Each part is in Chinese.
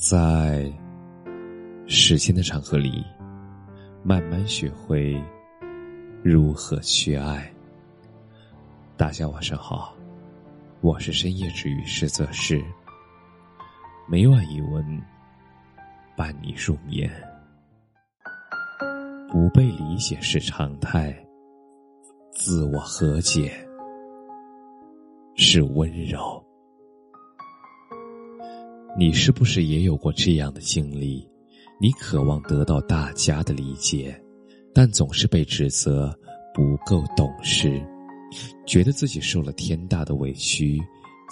在时间的长河里，慢慢学会如何去爱。大家晚上好，我是深夜治愈师泽师，每晚一文伴你入眠。不被理解是常态，自我和解是温柔。你是不是也有过这样的经历？你渴望得到大家的理解，但总是被指责不够懂事，觉得自己受了天大的委屈，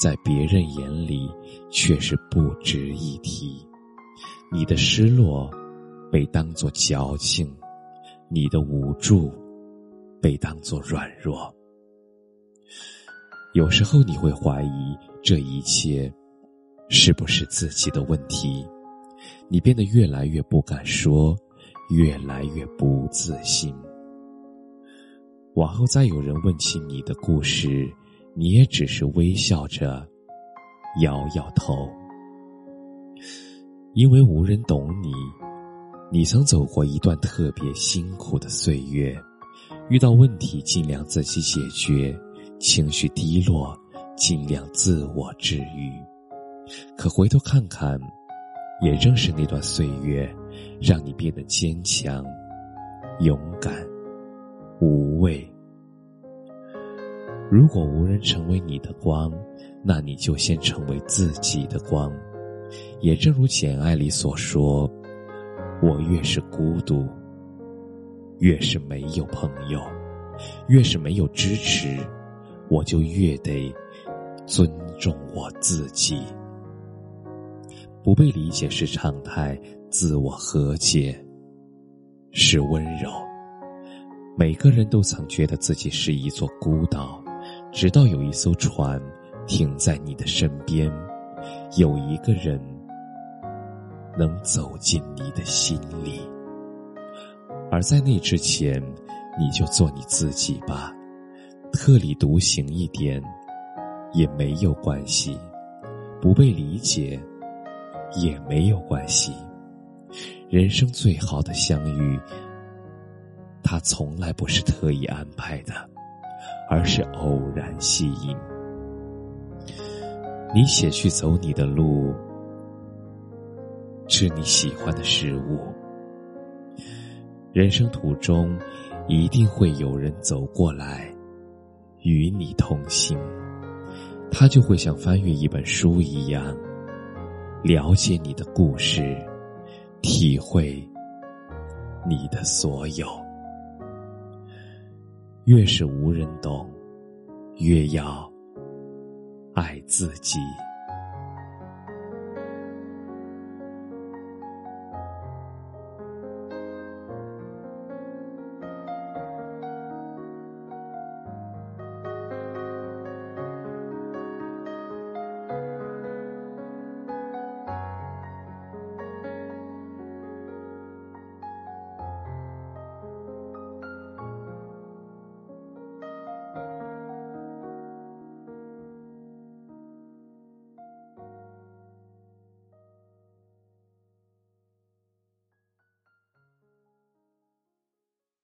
在别人眼里却是不值一提。你的失落被当作矫情，你的无助被当作软弱。有时候你会怀疑这一切。是不是自己的问题？你变得越来越不敢说，越来越不自信。往后再有人问起你的故事，你也只是微笑着摇摇头，因为无人懂你。你曾走过一段特别辛苦的岁月，遇到问题尽量自己解决，情绪低落尽量自我治愈。可回头看看，也正是那段岁月，让你变得坚强、勇敢、无畏。如果无人成为你的光，那你就先成为自己的光。也正如《简爱》里所说：“我越是孤独，越是没有朋友，越是没有支持，我就越得尊重我自己。”不被理解是常态，自我和解是温柔。每个人都曾觉得自己是一座孤岛，直到有一艘船停在你的身边，有一个人能走进你的心里。而在那之前，你就做你自己吧，特立独行一点也没有关系，不被理解。也没有关系。人生最好的相遇，它从来不是特意安排的，而是偶然吸引。你写去走你的路，吃你喜欢的食物。人生途中，一定会有人走过来，与你同行。他就会像翻阅一本书一样。了解你的故事，体会你的所有。越是无人懂，越要爱自己。